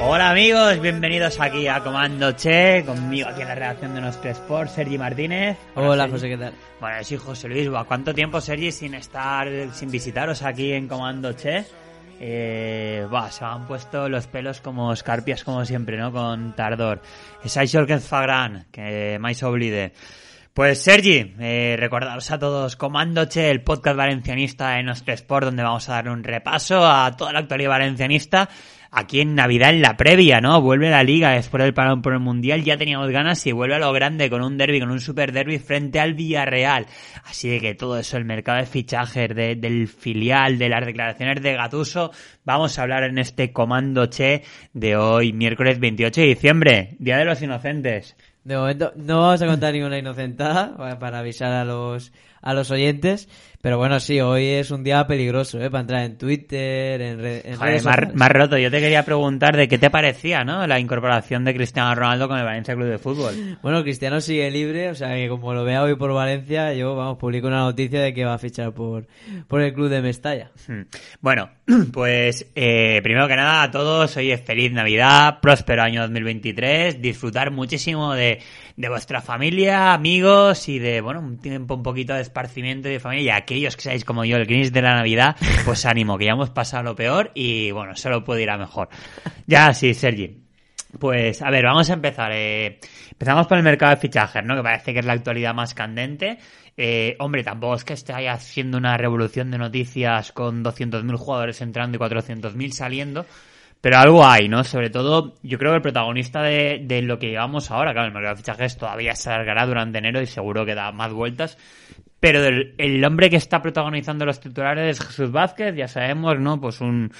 Hola amigos, bienvenidos aquí a Comando Che, conmigo aquí en la redacción de nuestro Sport, Sergi Martínez. Hola, Sergi. José, ¿qué tal? Bueno, soy José Luis. ¿Cuánto tiempo, Sergi, sin estar, sin visitaros aquí en Comando Che? Eh, buah, se han puesto los pelos como escarpias, como siempre, ¿no? Con Tardor. Es que ens fa gran, que mai s'oblide. Pues Sergi, eh, recordaros a todos Comando Che, el podcast valencianista de nuestro Sport, donde vamos a dar un repaso a toda la actualidad valencianista. Aquí en Navidad, en la previa, ¿no? Vuelve la liga después del parón por el Mundial, ya teníamos ganas y vuelve a lo grande con un derby, con un super derby frente al Villarreal. Así de que todo eso, el mercado de fichajes, de- del filial, de las declaraciones de Gatuso, vamos a hablar en este Comando Che de hoy, miércoles 28 de diciembre, Día de los Inocentes. De momento no vamos a contar ninguna inocentada para avisar a los a los oyentes, pero bueno, sí, hoy es un día peligroso, ¿eh? Para entrar en Twitter, en, re- en Joder, redes más, sociales. más roto. Yo te quería preguntar de qué te parecía, ¿no? La incorporación de Cristiano Ronaldo con el Valencia Club de Fútbol. Bueno, Cristiano sigue libre, o sea que como lo vea hoy por Valencia, yo, vamos, publico una noticia de que va a fichar por, por el club de Mestalla. Hmm. Bueno, pues eh, primero que nada a todos, hoy es feliz Navidad, próspero año 2023, disfrutar muchísimo de, de vuestra familia, amigos y de, bueno, un tiempo un poquito de esparcimiento y de familia y aquellos que seáis como yo, el Grinch de la Navidad, pues ánimo, que ya hemos pasado lo peor y bueno, solo puede ir a mejor. Ya sí, Sergi. Pues, a ver, vamos a empezar. eh, empezamos por el mercado de fichajes, ¿no? Que parece que es la actualidad más candente. Eh, hombre, tampoco es que esté haciendo una revolución de noticias con 200.000 jugadores entrando y 400.000 saliendo. Pero algo hay, ¿no? Sobre todo, yo creo que el protagonista de, de lo que llevamos ahora, claro, el mercado de fichajes todavía se alargará durante enero y seguro que da más vueltas. Pero el, el hombre que está protagonizando los titulares es Jesús Vázquez, ya sabemos, ¿no? Pues un,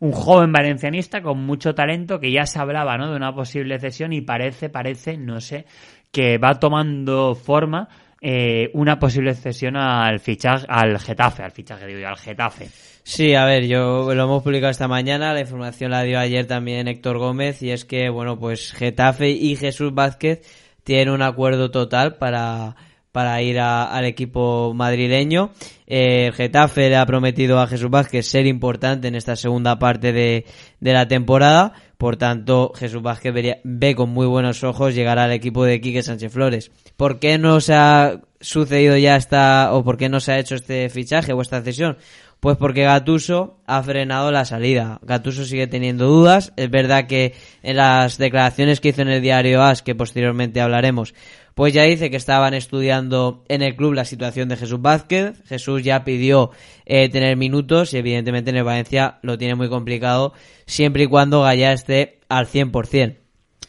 un joven valencianista con mucho talento que ya se hablaba, ¿no? De una posible cesión y parece, parece, no sé, que va tomando forma eh, una posible cesión al fichaje, al Getafe, al fichaje, digo yo, al Getafe. Sí, a ver, yo lo hemos publicado esta mañana, la información la dio ayer también Héctor Gómez y es que, bueno, pues Getafe y Jesús Vázquez tienen un acuerdo total para, para ir al equipo madrileño. Eh, el Getafe le ha prometido a Jesús Vázquez ser importante en esta segunda parte de, de la temporada, por tanto Jesús Vázquez ve con muy buenos ojos llegar al equipo de Quique Sánchez Flores. ¿Por qué no se ha sucedido ya esta, o por qué no se ha hecho este fichaje o esta cesión? Pues porque Gatuso ha frenado la salida. Gatuso sigue teniendo dudas. Es verdad que en las declaraciones que hizo en el diario AS, que posteriormente hablaremos, pues ya dice que estaban estudiando en el club la situación de Jesús Vázquez. Jesús ya pidió eh, tener minutos y evidentemente en el Valencia lo tiene muy complicado siempre y cuando Gaya esté al 100%.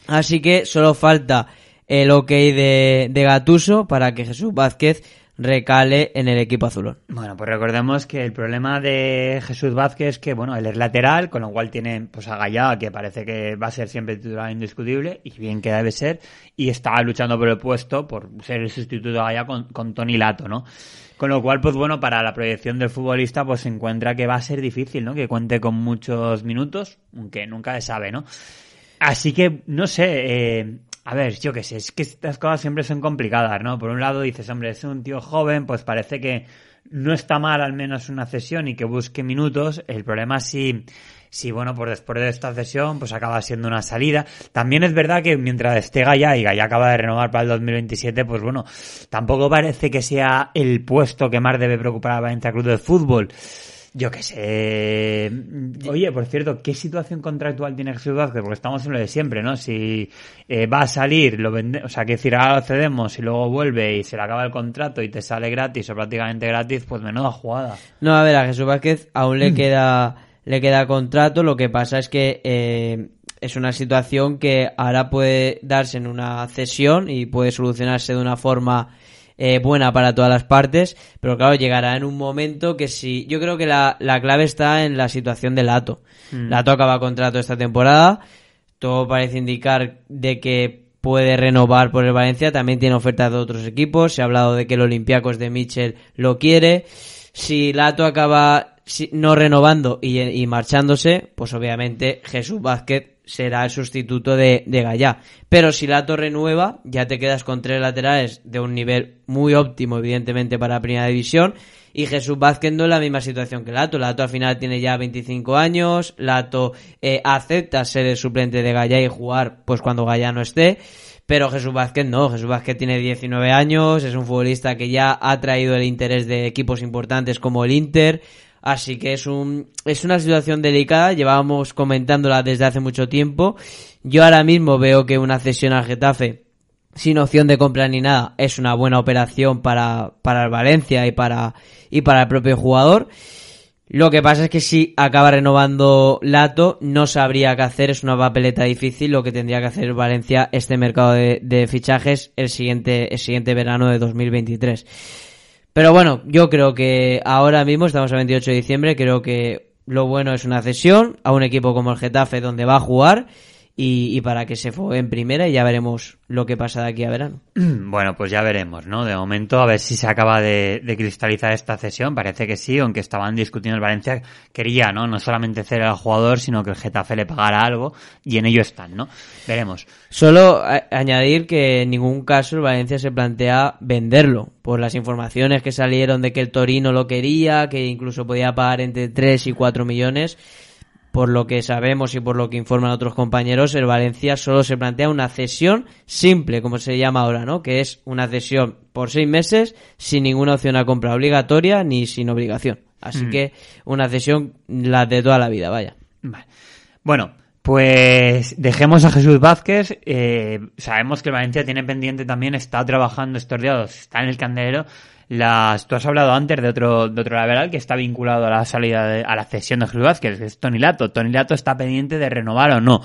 Así que solo falta el ok de, de Gatuso para que Jesús Vázquez recale en el equipo azulón. Bueno, pues recordemos que el problema de Jesús Vázquez es que, bueno, él es lateral, con lo cual tiene pues a Gallá, que parece que va a ser siempre titular indiscutible, y bien que debe ser, y está luchando por el puesto, por ser el sustituto de Gallá con, con Tony Lato, ¿no? Con lo cual, pues bueno, para la proyección del futbolista, pues se encuentra que va a ser difícil, ¿no? Que cuente con muchos minutos, aunque nunca se sabe, ¿no? Así que, no sé, eh, a ver, yo qué sé, es que estas cosas siempre son complicadas, ¿no? Por un lado dices, hombre, es un tío joven, pues parece que no está mal al menos una cesión y que busque minutos. El problema es si, si bueno, pues después de esta cesión, pues acaba siendo una salida. También es verdad que mientras esté Gaya y Gaya acaba de renovar para el 2027, pues bueno, tampoco parece que sea el puesto que más debe preocupar al Valencia Club de Fútbol. Yo qué sé. Oye, por cierto, ¿qué situación contractual tiene Jesús Vázquez? Porque estamos en lo de siempre, ¿no? Si eh, va a salir, lo vende, o sea, que decir, ahora lo cedemos y luego vuelve y se le acaba el contrato y te sale gratis o prácticamente gratis, pues menuda jugada. No, a ver, a Jesús Vázquez aún le queda, le queda contrato. Lo que pasa es que eh, es una situación que ahora puede darse en una cesión y puede solucionarse de una forma eh, buena para todas las partes, pero claro, llegará en un momento que si, yo creo que la, la clave está en la situación de Lato. Lato acaba contrato esta temporada, todo parece indicar de que puede renovar por el Valencia, también tiene ofertas de otros equipos, se ha hablado de que el Olympiacos de Mitchell lo quiere. Si Lato acaba no renovando y, marchándose, pues obviamente Jesús Vázquez será el sustituto de, de Gallá. Pero si Lato renueva, ya te quedas con tres laterales de un nivel muy óptimo, evidentemente, para la primera división. Y Jesús Vázquez no es la misma situación que Lato. Lato al final tiene ya 25 años. Lato eh, acepta ser el suplente de Gallá y jugar pues cuando Gallá no esté. Pero Jesús Vázquez no, Jesús Vázquez tiene 19 años, es un futbolista que ya ha traído el interés de equipos importantes como el Inter, así que es un es una situación delicada, llevábamos comentándola desde hace mucho tiempo. Yo ahora mismo veo que una cesión al Getafe sin opción de compra ni nada es una buena operación para para el Valencia y para y para el propio jugador. Lo que pasa es que si acaba renovando Lato, no sabría qué hacer, es una papeleta difícil lo que tendría que hacer Valencia este mercado de, fichajes el siguiente, el siguiente verano de 2023. Pero bueno, yo creo que ahora mismo, estamos a 28 de diciembre, creo que lo bueno es una cesión a un equipo como el Getafe donde va a jugar y, para que se fue en primera y ya veremos lo que pasa de aquí a verano. Bueno, pues ya veremos, ¿no? De momento, a ver si se acaba de, cristalizar esta cesión. Parece que sí, aunque estaban discutiendo el Valencia, quería, ¿no? No solamente hacer al jugador, sino que el Getafe le pagara algo y en ello están, ¿no? Veremos. Solo añadir que en ningún caso el Valencia se plantea venderlo, por las informaciones que salieron de que el Torino lo quería, que incluso podía pagar entre 3 y 4 millones por lo que sabemos y por lo que informan otros compañeros, el Valencia solo se plantea una cesión simple, como se llama ahora, ¿no? Que es una cesión por seis meses sin ninguna opción a compra obligatoria ni sin obligación. Así mm. que una cesión la de toda la vida, vaya. Vale. Bueno, pues dejemos a Jesús Vázquez. Eh, sabemos que el Valencia tiene pendiente también, está trabajando estos días, está en el candelero las, tú has hablado antes de otro, de otro lateral que está vinculado a la salida, de, a la cesión de Jesús Vázquez, que es Tony Lato. Tony Lato está pendiente de renovar o no.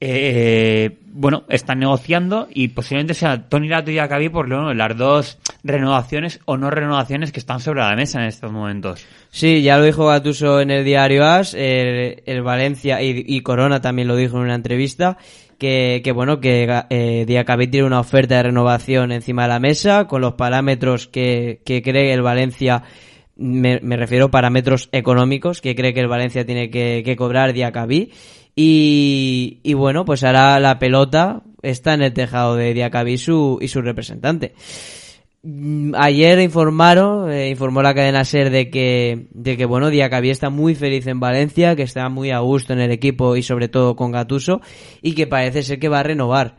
Eh, bueno, están negociando y posiblemente sea Tony Lato y Acabí por lo las dos renovaciones o no renovaciones que están sobre la mesa en estos momentos. Sí, ya lo dijo Gatuso en el diario AS, el, Valencia y, y, Corona también lo dijo en una entrevista que, que bueno, que eh, Diacabí tiene una oferta de renovación encima de la mesa con los parámetros que, que cree el Valencia me, me, refiero parámetros económicos que cree que el Valencia tiene que, que cobrar Diacabí y, y bueno pues ahora la pelota está en el tejado de Diacabí su, y su representante ayer informaron, eh, informó la cadena SER de que, de que bueno, Diacabí está muy feliz en Valencia, que está muy a gusto en el equipo y sobre todo con Gatuso, y que parece ser que va a renovar.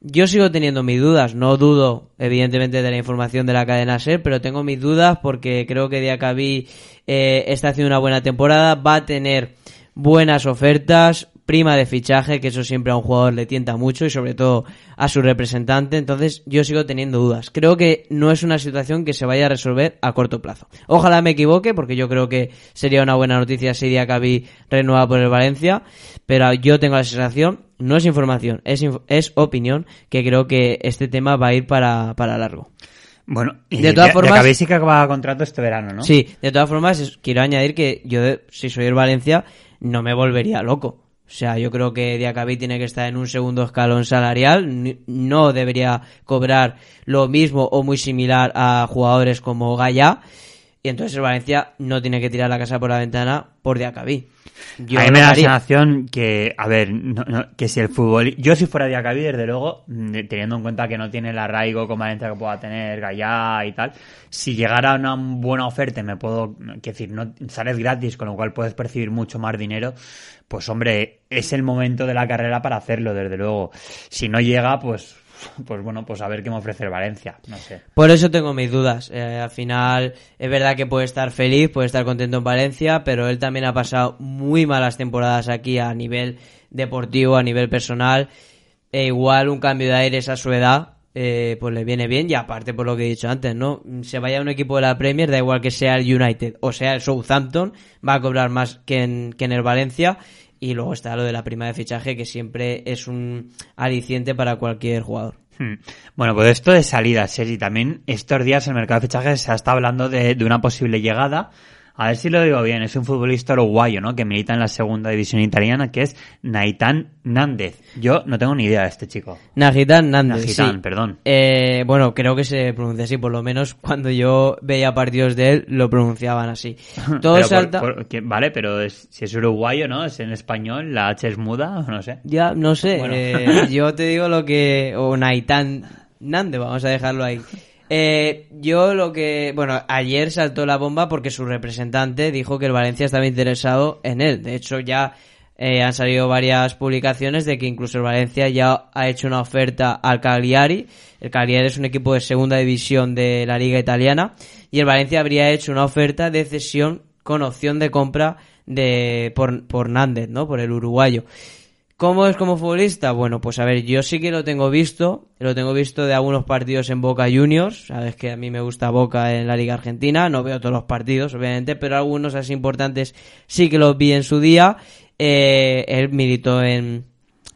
Yo sigo teniendo mis dudas, no dudo evidentemente de la información de la cadena SER, pero tengo mis dudas porque creo que Diacabí eh, está haciendo una buena temporada, va a tener buenas ofertas, prima de fichaje, que eso siempre a un jugador le tienta mucho y sobre todo a su representante. Entonces yo sigo teniendo dudas. Creo que no es una situación que se vaya a resolver a corto plazo. Ojalá me equivoque porque yo creo que sería una buena noticia si Diacabí renueva por el Valencia. Pero yo tengo la sensación, no es información, es, es opinión, que creo que este tema va a ir para, para largo. Bueno, de todas formas. De sí que acaba contrato este verano, ¿no? Sí, de todas formas, quiero añadir que yo, si soy el Valencia, no me volvería loco. O sea, yo creo que Diacabí tiene que estar en un segundo escalón salarial. No debería cobrar lo mismo o muy similar a jugadores como Gaya. Y entonces el Valencia no tiene que tirar la casa por la ventana por Diacabí. Yo a mí me da la sensación que, a ver, que si el fútbol... Yo si fuera Diacabí, desde luego, mm, teniendo en cuenta que no tiene el arraigo con Valencia que pueda tener Gaya y tal, si llegara una buena oferta me puedo... que decir, no sales gratis, con lo cual puedes percibir mucho más dinero pues hombre, es el momento de la carrera para hacerlo, desde luego. Si no llega, pues pues bueno, pues a ver qué me ofrece el Valencia, no sé. Por eso tengo mis dudas. Eh, al final, es verdad que puede estar feliz, puede estar contento en Valencia, pero él también ha pasado muy malas temporadas aquí a nivel deportivo, a nivel personal. E igual un cambio de aires a su edad, eh, pues le viene bien y aparte por lo que he dicho antes, ¿no? Se vaya a un equipo de la Premier, da igual que sea el United o sea el Southampton, va a cobrar más que en, que en el Valencia y luego está lo de la prima de fichaje, que siempre es un aliciente para cualquier jugador. Hmm. Bueno, pues esto de salida, Sergi, también estos días el mercado de fichajes se está hablando de, una posible llegada A ver si lo digo bien, es un futbolista uruguayo, ¿no? Que milita en la segunda división italiana, que es Naitán Nández. Yo no tengo ni idea de este chico. Nagitan Nández. Nagitan, sí. perdón. Eh, bueno, creo que se pronuncia así, por lo menos cuando yo veía partidos de él lo pronunciaban así. Todo Pero salta... por- vale, pero es- si es uruguayo, ¿no? Es en español, la H es muda, no sé. Ya, no sé, Bueno. eh, yo te digo lo que... O Naitán Nández, vamos a dejarlo ahí. Eh, yo lo que... Bueno, ayer saltó la bomba porque su representante dijo que el Valencia estaba interesado en él. De hecho, ya eh, han salido varias publicaciones de que incluso el Valencia ya ha hecho una oferta al Cagliari. El Cagliari es un equipo de segunda división de la liga italiana. Y el Valencia habría hecho una oferta de cesión con opción de compra de por, por Nández, ¿no? Por el uruguayo. ¿Cómo es como futbolista? Bueno, pues a ver, yo sí que lo tengo visto, lo tengo visto de algunos partidos en Boca Juniors, sabes que a mí me gusta Boca en la Liga Argentina, no veo todos los partidos, obviamente, pero algunos así importantes sí que los vi en su día. Eh, él militó en,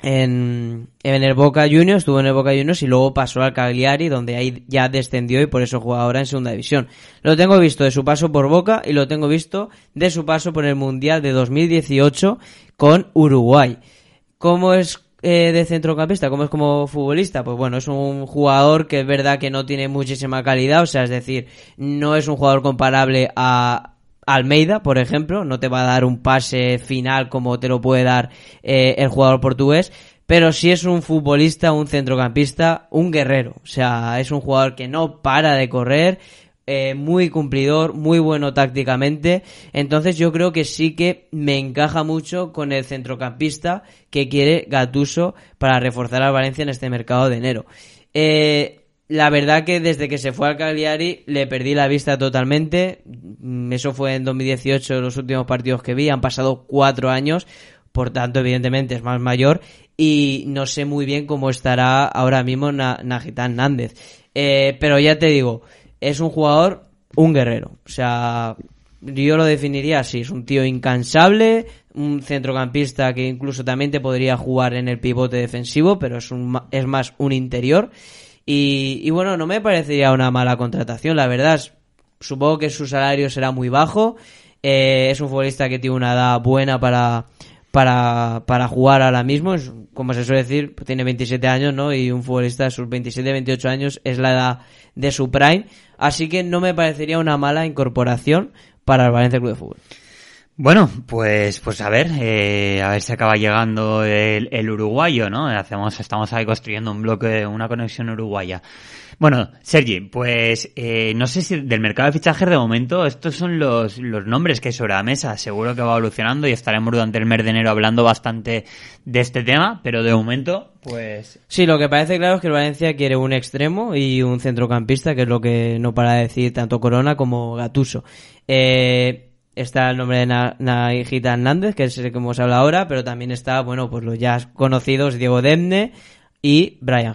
en, en el Boca Juniors, estuvo en el Boca Juniors y luego pasó al Cagliari, donde ahí ya descendió y por eso juega ahora en segunda división. Lo tengo visto de su paso por Boca y lo tengo visto de su paso por el Mundial de 2018 con Uruguay. ¿Cómo es eh, de centrocampista? ¿Cómo es como futbolista? Pues bueno, es un jugador que es verdad que no tiene muchísima calidad, o sea, es decir, no es un jugador comparable a Almeida, por ejemplo, no te va a dar un pase final como te lo puede dar eh, el jugador portugués, pero sí es un futbolista, un centrocampista, un guerrero, o sea, es un jugador que no para de correr, eh, muy cumplidor, muy bueno tácticamente. Entonces yo creo que sí que me encaja mucho con el centrocampista que quiere Gatuso para reforzar al Valencia en este mercado de enero. Eh, la verdad que desde que se fue al Cagliari le perdí la vista totalmente. Mm, Eso fue en 2018, los últimos partidos que vi. Han pasado cuatro años, por tanto, evidentemente es más mayor. Y no sé muy bien cómo estará ahora mismo Na- Nagitan Nández. Eh, pero ya te digo, es un jugador, un guerrero. O sea, yo lo definiría así. Es un tío incansable, un centrocampista que incluso también te podría jugar en el pivote defensivo, pero es, un, es más un interior. Y, y bueno, no me parecería una mala contratación, la verdad. Supongo que su salario será muy bajo. Eh, es un futbolista que tiene una edad buena para, para, para jugar ahora mismo. Es, como se suele decir, tiene 27 años, ¿no? Y un futbolista de sus 27, 28 años es la edad de su prime. Así que no me parecería una mala incorporación para el Valencia Club de Fútbol. Bueno, pues, pues a ver, eh, a ver si acaba llegando el, el uruguayo, ¿no? Hacemos, estamos ahí construyendo un bloque, una conexión uruguaya. Bueno, Sergi, pues eh, no sé si del mercado de fichajes de momento estos son los, los nombres que hay sobre la mesa. Seguro que va evolucionando y estaremos durante el mes de enero hablando bastante de este tema, pero de momento, pues Sí, lo que parece claro es que el Valencia quiere un extremo y un centrocampista, que es lo que no para de decir tanto Corona como Gatuso. Eh, está el nombre de Na- Nagita Hernández, que es el que hemos hablado ahora, pero también está, bueno, pues los ya conocidos Diego Demne y Brian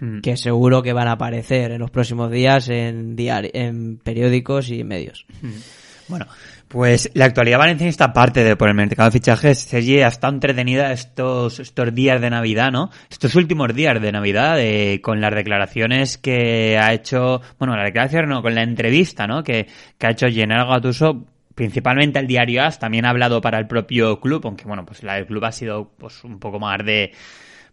Hill, que seguro que van a aparecer en los próximos días en, diari- en periódicos y medios. Bueno, pues la actualidad valencianista parte de por el mercado de fichajes, Sergi ha estado entretenida estos, estos días de Navidad, ¿no? Estos últimos días de Navidad, eh, con las declaraciones que ha hecho, bueno, la declaración no, con la entrevista, ¿no? Que, que ha hecho Gennaro Gattuso, principalmente el diario AS, también ha hablado para el propio club, aunque bueno, pues la del club ha sido pues un poco más de,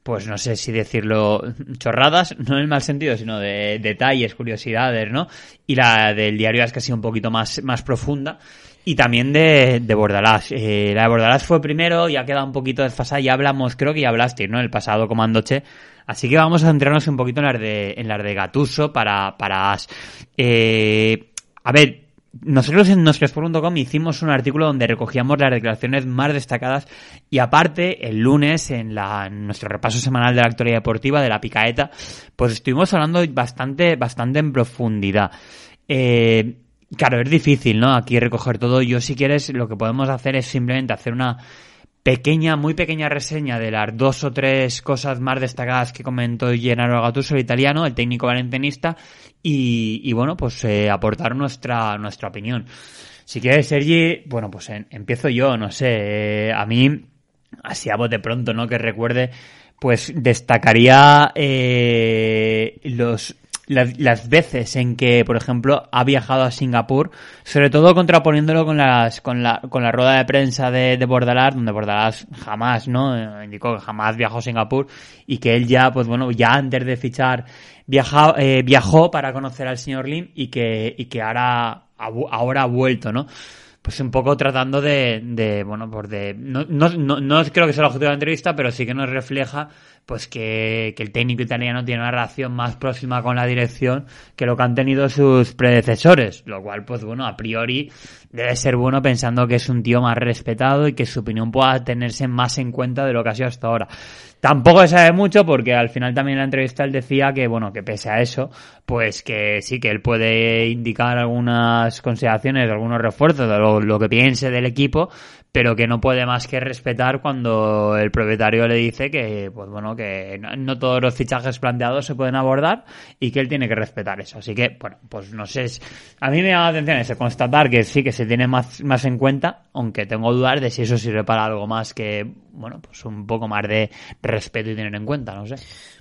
pues no sé si decirlo chorradas, no en el mal sentido, sino de detalles, curiosidades, ¿no? Y la del diario es sido un poquito más, más profunda. Y también de, de Bordalás. Eh, la de Bordalás fue primero y ha quedado un poquito desfasada. Ya hablamos, creo que ya hablaste, ¿no? El pasado Comandoche. Así que vamos a centrarnos un poquito en las de, en las de Gatuso para, para As. Eh, a ver, nosotros en nosotros.com hicimos un artículo donde recogíamos las declaraciones más destacadas y aparte el lunes en, la, en nuestro repaso semanal de la actualidad deportiva de la picaeta pues estuvimos hablando bastante bastante en profundidad. Eh, claro es difícil no aquí recoger todo. Yo si quieres lo que podemos hacer es simplemente hacer una pequeña, muy pequeña reseña de las dos o tres cosas más destacadas que comentó Gennaro Gattuso, el italiano, el técnico valencianista, y, bueno, pues eh, aportar nuestra, nuestra opinión. Si quieres, Sergi, bueno, pues empiezo yo, no sé, eh, a mí, así a bote pronto, ¿no? Que recuerde, pues destacaría eh, los las, las veces en que, por ejemplo, ha viajado a Singapur, sobre todo contraponiéndolo con las con la, con la rueda de prensa de, de Bordalás, donde Bordalás jamás, ¿no? Eh, indicó que jamás viajó a Singapur y que él ya, pues bueno, ya antes de fichar viaja, eh, viajó para conocer al señor Lim y que, y que ahora, ahora ha vuelto, ¿no? Pues un poco tratando de, de bueno, pues de, no, no, no, no creo que sea el objetivo de la entrevista, pero sí que nos refleja pues que, que, el técnico italiano tiene una relación más próxima con la dirección que lo que han tenido sus predecesores, lo cual, pues bueno, a priori debe ser bueno pensando que es un tío más respetado y que su opinión pueda tenerse más en cuenta de lo que ha sido hasta ahora. Tampoco se sabe mucho porque al final también en la entrevista él decía que, bueno, que pese a eso, pues que sí, que él puede indicar algunas consideraciones, algunos refuerzos de lo, lo que piense del equipo, pero que no puede más que respetar cuando el propietario le dice que, pues bueno, que no, todos los fichajes planteados se pueden abordar y que él tiene que respetar eso. Así que, bueno, pues no sé, a mí me llama la atención ese constatar que sí que se tiene más, más en cuenta, aunque tengo dudas de si eso sirve para algo más que, bueno, pues un poco más de respeto y tener en cuenta, no sé.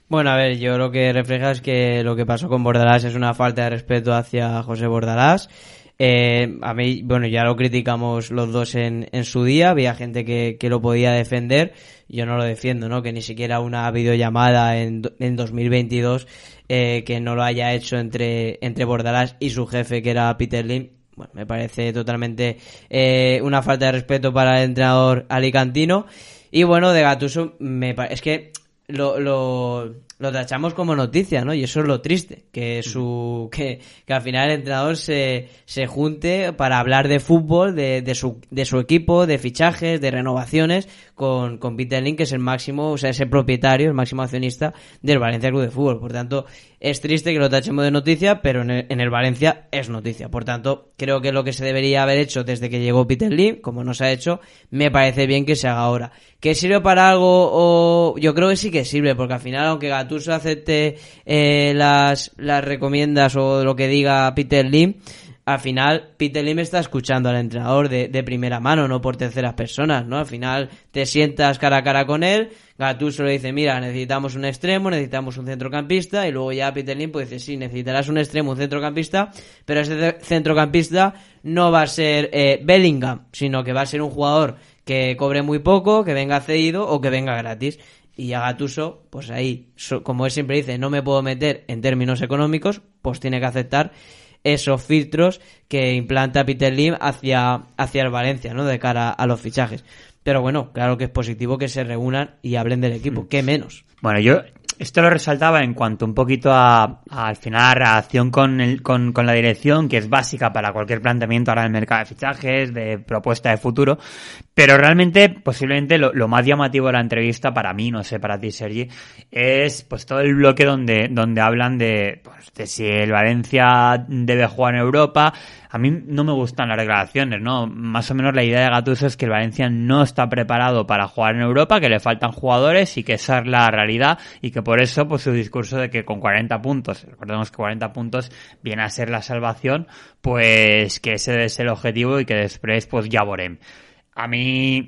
Bueno, a ver, yo lo que refleja es que lo que pasó con Bordalás es una falta de respeto hacia José Bordalás eh, a mí, bueno, ya lo criticamos los dos en, en su día, había gente que, que, lo podía defender, yo no lo defiendo, ¿no? Que ni siquiera una videollamada en, en 2022 eh, que no lo haya hecho entre, entre Bordalás y su jefe, que era Peter Lim, bueno, me parece totalmente eh, una falta de respeto para el entrenador alicantino. Y bueno, de Gatuso, me es que lo, lo, lo tachamos como noticia, ¿no? Y eso es lo triste, que su que, que al final el entrenador se, se junte para hablar de fútbol, de, de, su, de su equipo, de fichajes, de renovaciones, con, con Peter Link, que es el máximo, o sea, ese propietario, el máximo accionista del Valencia Club de Fútbol. Por tanto, es triste que lo tachemos de noticia, pero en el, en el Valencia es noticia. Por tanto, creo que lo que se debería haber hecho desde que llegó Peter Lim, como no se ha hecho, me parece bien que se haga ahora. ¿Que sirve para algo? O... Yo creo que sí que sirve, porque al final, aunque Gattuso acepte eh, las, las recomiendas o lo que diga Peter Lim, al final Peter Lim está escuchando al entrenador de, de, primera mano, no por terceras personas, ¿no? Al final te sientas cara a cara con él, Gattuso le dice, mira, necesitamos un extremo, necesitamos un centrocampista, y luego ya Peter Lim pues dice, sí, necesitarás un extremo, un centrocampista, pero ese centrocampista no va a ser eh, Bellingham, sino que va a ser un jugador que cobre muy poco, que venga cedido o que venga gratis. Y a Gatuso, pues ahí, como él siempre dice, no me puedo meter en términos económicos, pues tiene que aceptar esos filtros que implanta Peter Lim hacia, hacia el Valencia, ¿no? De cara a los fichajes. Pero bueno, claro que es positivo que se reúnan y hablen del equipo, mm. ¿qué menos? Bueno, yo esto lo resaltaba en cuanto un poquito a, al final la relación con, el, con, con, la dirección, que es básica para cualquier planteamiento ahora del mercado de fichajes, de propuesta de futuro, pero realmente, posiblemente lo, lo, más llamativo de la entrevista para mí, no sé, para ti, Sergi, es pues todo el bloque donde, donde hablan de, pues, de si el Valencia debe jugar en Europa, a mí no me gustan las declaraciones, ¿no? Más o menos la idea de Gattuso es que el Valencia no está preparado para jugar en Europa, que le faltan jugadores y que esa es la realidad y que por eso pues su discurso de que con 40 puntos, recordemos que 40 puntos viene a ser la salvación, pues que ese es el objetivo y que después pues ya vorem. A mí,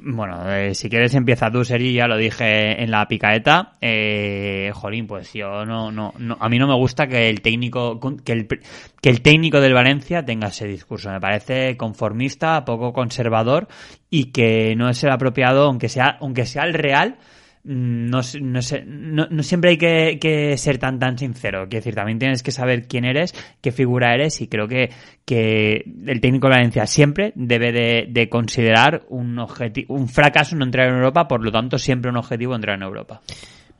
bueno, eh, si quieres empieza tú, Sergi, ya lo dije en la picaeta. Eh, jolín, pues yo no, no, no, a mí no me gusta que el técnico, que el, que el técnico del Valencia tenga ese discurso. Me parece conformista, poco conservador y que no es el apropiado, aunque sea, aunque sea el real, no, no, sé, no, no, siempre hay que, que, ser tan tan sincero. Quiero decir, también tienes que saber quién eres, qué figura eres y creo que, que el técnico de Valencia siempre debe de, de considerar un, objetivo, un fracaso no entrar en Europa, por lo tanto siempre un objetivo entrar en Europa.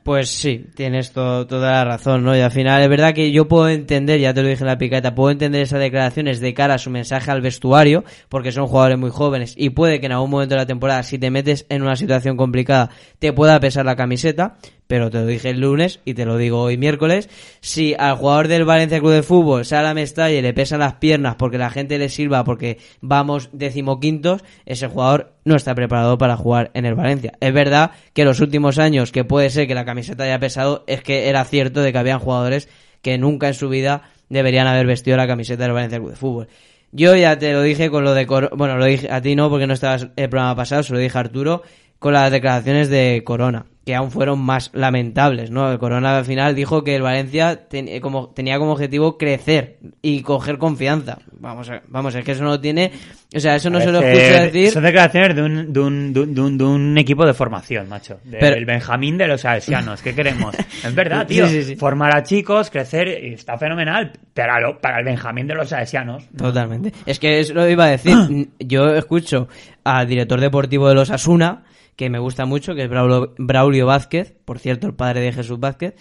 Pues sí, tienes toda la razón, ¿no? Y al final es verdad que yo puedo entender, ya te lo dije en la picata, puedo entender esas declaraciones de cara a su mensaje al vestuario, porque son jugadores muy jóvenes y puede que en algún momento de la temporada, si te metes en una situación complicada, te pueda pesar la camiseta, pero te lo dije el lunes y te lo digo hoy miércoles, si al jugador del Valencia Club de Fútbol sale a Mestalla y le pesan las piernas porque la gente le sirva porque vamos decimoquintos, ese jugador no está preparado para jugar en el Valencia. Es verdad que los últimos años que puede ser que la camiseta haya pesado es que era cierto de que habían jugadores que nunca en su vida deberían haber vestido la camiseta del Valencia Club de Fútbol. Yo ya te lo dije con lo de... Bueno, lo dije a ti no porque no estabas el programa pasado, se lo dije a Arturo con las declaraciones de Corona, que aún fueron más lamentables, ¿no? El Corona al final dijo que el Valencia ten- eh, como, tenía como objetivo crecer y coger confianza. Vamos, a- vamos, es que eso no tiene, o sea, eso no se lo escucho decir. Son declaraciones de un, de un, de un, de un- de equipo de formación, macho. Del Pero- Benjamín de los salesianos. ¿Qué queremos? Es verdad, tío. sí, sí. Formar a chicos, crecer, está fenomenal. Para, lo, para el Benjamín de los salesianos. Totalmente. Es que eso lo iba a decir. Yo escucho al director deportivo de los Asuna, que me gusta mucho, que es Braulio, Braulio Vázquez, por cierto, el padre de Jesús Vázquez,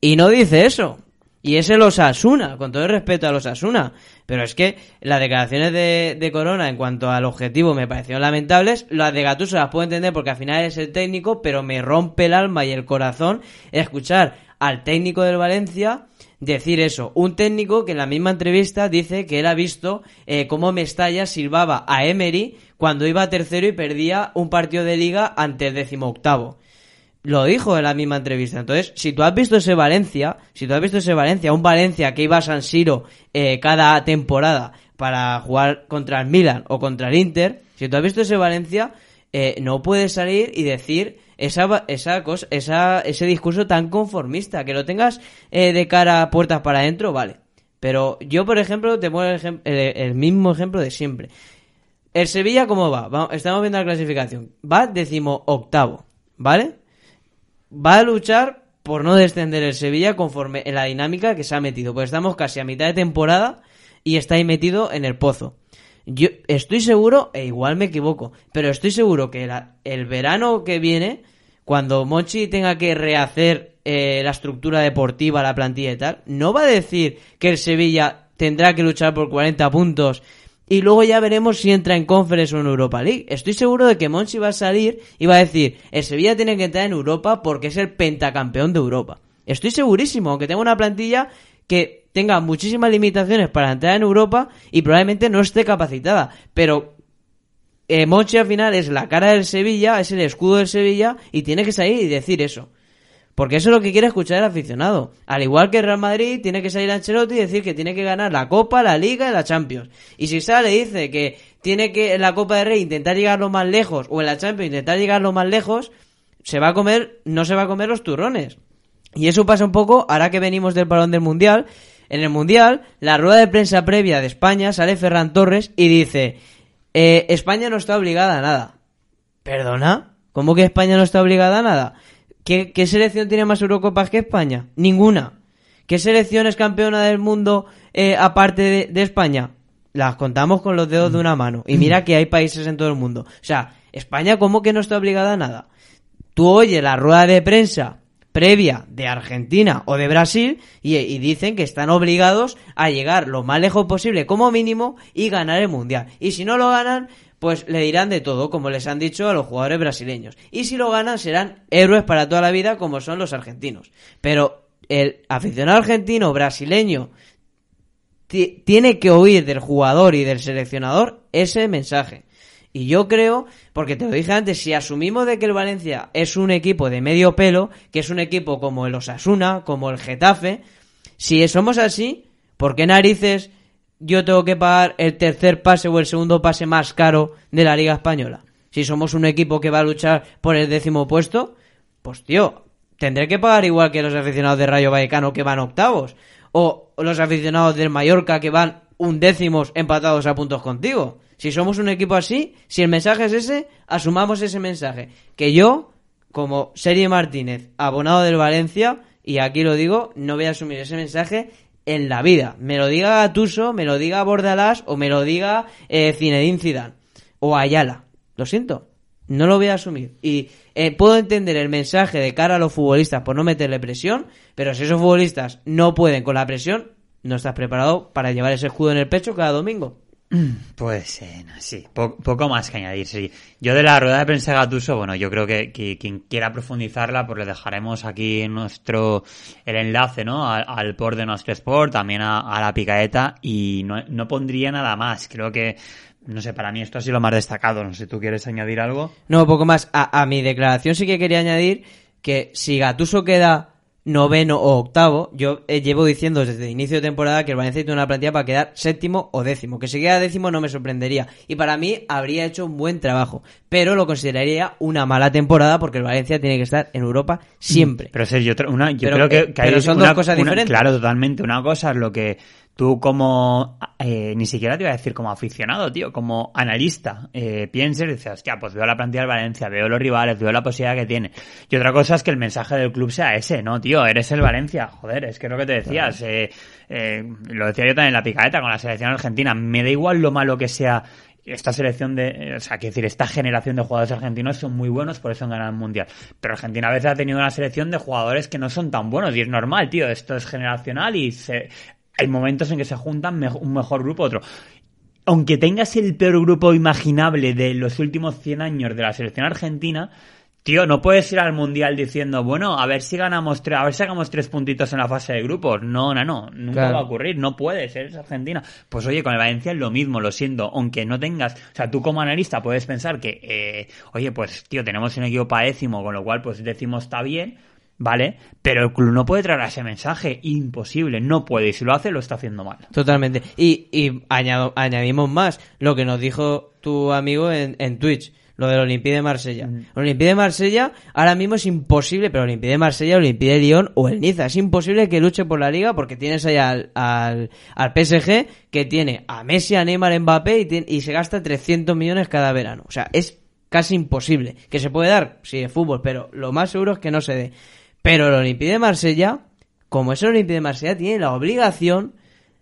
y no dice eso. Y es el Osasuna, con todo el respeto a los Asuna. Pero es que las declaraciones de, de Corona en cuanto al objetivo me parecieron lamentables. Las de Gattuso las puedo entender porque al final es el técnico, pero me rompe el alma y el corazón escuchar al técnico del Valencia decir eso. Un técnico que en la misma entrevista dice que él ha visto eh, cómo Mestalla silbaba a Emery cuando iba tercero y perdía un partido de liga ante el decimoctavo. Lo dijo en la misma entrevista. Entonces, si tú has visto ese Valencia, si tú has visto ese Valencia, un Valencia que iba a San Siro eh, cada temporada para jugar contra el Milan o contra el Inter, si tú has visto ese Valencia, eh, no puedes salir y decir esa, esa cosa, esa, ese discurso tan conformista. Que lo tengas eh, de cara a puertas para adentro, vale. Pero yo, por ejemplo, te pongo el- el mismo ejemplo de siempre. El Sevilla, ¿cómo va? Estamos viendo la clasificación. Va decimo octavo, ¿vale? Va a luchar por no descender el Sevilla conforme en la dinámica que se ha metido. Pues estamos casi a mitad de temporada y está ahí metido en el pozo. Yo estoy seguro, e igual me equivoco, pero estoy seguro que el verano que viene, cuando Mochi tenga que rehacer eh, la estructura deportiva, la plantilla y tal, no va a decir que el Sevilla tendrá que luchar por 40 puntos y luego ya veremos si entra en Conference o en Europa League. Estoy seguro de que Monchi va a salir y va a decir, el Sevilla tiene que entrar en Europa porque es el pentacampeón de Europa. Estoy segurísimo, aunque tenga una plantilla que tenga muchísimas limitaciones para entrar en Europa y probablemente no esté capacitada. Pero eh, Monchi al final es la cara del Sevilla, es el escudo del Sevilla y tiene que salir y decir eso. Porque eso es lo que quiere escuchar el aficionado. Al igual que Real Madrid, tiene que salir Ancelotti y decir que tiene que ganar la Copa, la Liga y la Champions. Y si sale dice que tiene que en la Copa de Rey intentar llegar lo más lejos o en la Champions intentar llegar lo más lejos, se va a comer, no se va a comer los turrones. Y eso pasa un poco ahora que venimos del balón del Mundial. En el Mundial, la rueda de prensa previa de España sale Ferran Torres y dice, eh, España no está obligada a nada. ¿Perdona? ¿Cómo que España no está obligada a nada? ¿Qué, selección tiene más Eurocopas que España? Ninguna. ¿Qué selección es campeona del mundo eh, aparte de, España? Las contamos con los dedos de una mano. Y mira que hay países en todo el mundo. O sea, España ¿cómo que no está obligada a nada? Tú oyes la rueda de prensa previa de Argentina o de Brasil y, y dicen que están obligados a llegar lo más lejos posible como mínimo y ganar el mundial. Y si no lo ganan, pues le dirán de todo, como les han dicho a los jugadores brasileños. Y si lo ganan, serán héroes para toda la vida, como son los argentinos. Pero el aficionado argentino, brasileño, ti- tiene que oír del jugador y del seleccionador ese mensaje. Y yo creo, porque te lo dije antes, si asumimos de que el Valencia es un equipo de medio pelo, que es un equipo como el Osasuna, como el Getafe, si somos así, ¿por qué narices yo tengo que pagar el tercer pase o el segundo pase más caro de la Liga Española? Si somos un equipo que va a luchar por el décimo puesto, pues tío, tendré que pagar igual que los aficionados de Rayo Vallecano que van octavos. O los aficionados del Mallorca que van undécimos empatados a puntos contigo. Si somos un equipo así, si el mensaje es ese, asumamos ese mensaje. Que yo, como Serie Martínez, abonado del Valencia, y aquí lo digo, no voy a asumir ese mensaje en la vida. Me lo diga Gatuso, me lo diga Bordalás o me lo diga eh, Zinedine Zidane o Ayala. Lo siento, no lo voy a asumir. Y eh, puedo entender el mensaje de cara a los futbolistas por no meterle presión, pero si esos futbolistas no pueden con la presión, no estás preparado para llevar ese escudo en el pecho cada domingo. Pues eh, sí, po- poco más que añadir, sí. Yo de la rueda de prensa de Gatuso, bueno, yo creo que, quien quiera profundizarla, pues le dejaremos aquí nuestro, el enlace, ¿no? Al, al por de nuestro sport, también a, a la picaeta, y no, no pondría nada más. Creo que, no sé, para mí esto ha sido lo más destacado. No sé, ¿tú quieres añadir algo? No, poco más. A, a mi declaración sí que quería añadir que si Gatuso queda noveno o octavo. Yo eh, llevo diciendo desde el inicio de temporada que el Valencia tiene una plantilla para quedar séptimo o décimo. Que si queda décimo no me sorprendería. Y para mí habría hecho un buen trabajo. Pero lo consideraría una mala temporada porque el Valencia tiene que estar en Europa siempre. Pero Sergio, una, yo Pero, creo que, eh, que pero hay son una- dos cosas una- diferentes. Claro, totalmente. Una cosa es lo que tú como, eh, ni siquiera te iba a decir como aficionado, tío, como analista, eh, pienses y dices, hostia, pues veo la plantilla del Valencia, veo los rivales, veo la posibilidad que tiene. Y otra cosa es que el mensaje del club sea ese, ¿no, tío? Eres el Valencia, joder, es que es lo que te decías. eh, eh, lo decía yo también en la picadeta con la selección argentina. Me da igual lo malo que sea esta selección de, o sea, quiero decir, esta generación de jugadores argentinos son muy buenos, por eso han ganado el mundial. Pero Argentina a veces ha tenido una selección de jugadores que no son tan buenos y es normal, tío. Esto es generacional y se, hay momentos en que se juntan me- un mejor grupo otro. Aunque tengas el peor grupo imaginable de los últimos 100 años de la selección argentina, Tío, no puedes ir al mundial diciendo, bueno, a ver si ganamos tres, a ver si sacamos tres puntitos en la fase de grupos. No, no, no, nunca Claro. va a ocurrir, no puedes, eres Argentina. Pues oye, con el Valencia es lo mismo, lo siento, aunque no tengas, o sea, tú como analista puedes pensar que, eh, oye, pues tío, tenemos un equipo décimo, con lo cual pues décimo está bien, ¿vale? Pero el club no puede traer ese mensaje, imposible, no puede, y si lo hace lo está haciendo mal. Totalmente. Y, y añado- añadimos más lo que nos dijo tu amigo en, en Twitch, lo del Olympique de Marsella. El Olympique de Marsella ahora mismo es imposible, pero Olympique de Marsella, Olympique de Lyon o el Niza, es imposible que luche por la liga porque tienes ahí al, al, al PSG que tiene a Messi, a Neymar, a Mbappé y, tiene- y se gasta 300 millones cada verano. O sea, es casi imposible. Que se puede dar, sí, de fútbol, pero lo más seguro es que no se dé. Pero el Olympique de Marsella, como es el Olympique de Marsella, tiene la obligación